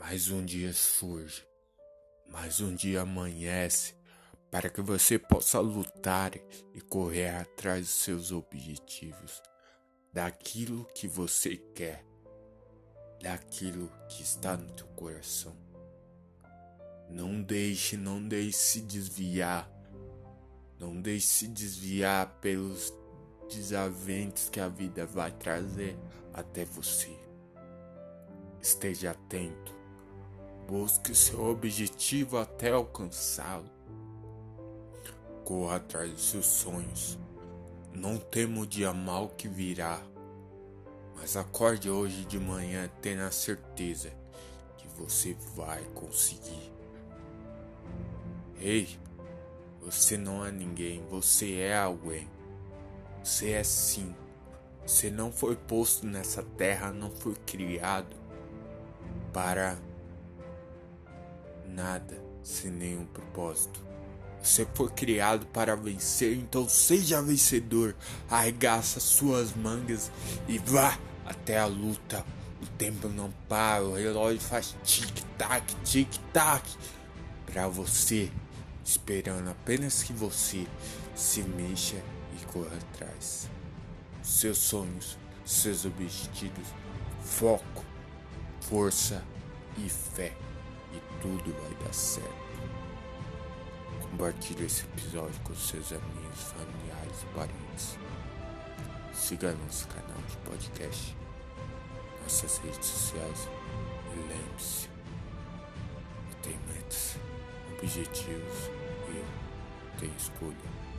Mais um dia surge, mais um dia amanhece para que você possa lutar e correr atrás dos seus objetivos, daquilo que você quer, daquilo que está no teu coração. Não deixe, não deixe se desviar, não deixe se desviar pelos desaventos que a vida vai trazer até você. Esteja atento Busque seu objetivo até alcançá-lo. Corra atrás dos seus sonhos. Não tema o dia mal que virá. Mas acorde hoje de manhã tendo a certeza que você vai conseguir. Ei, você não é ninguém, você é alguém. Você é sim. Você não foi posto nessa terra, não foi criado para nada sem nenhum propósito. Você foi criado para vencer, então seja vencedor. Arregaça suas mangas e vá até a luta. O tempo não para, o relógio faz tic-tac, tic-tac para você, esperando apenas que você se mexa e corra atrás. Seus sonhos, seus objetivos, foco, força e fé e tudo vai dar certo. Compartilhe esse episódio com seus amigos, familiares e parentes. Siga nosso canal de podcast, nossas redes sociais e lembre-se, tenho metas, objetivos e eu tenho escolha.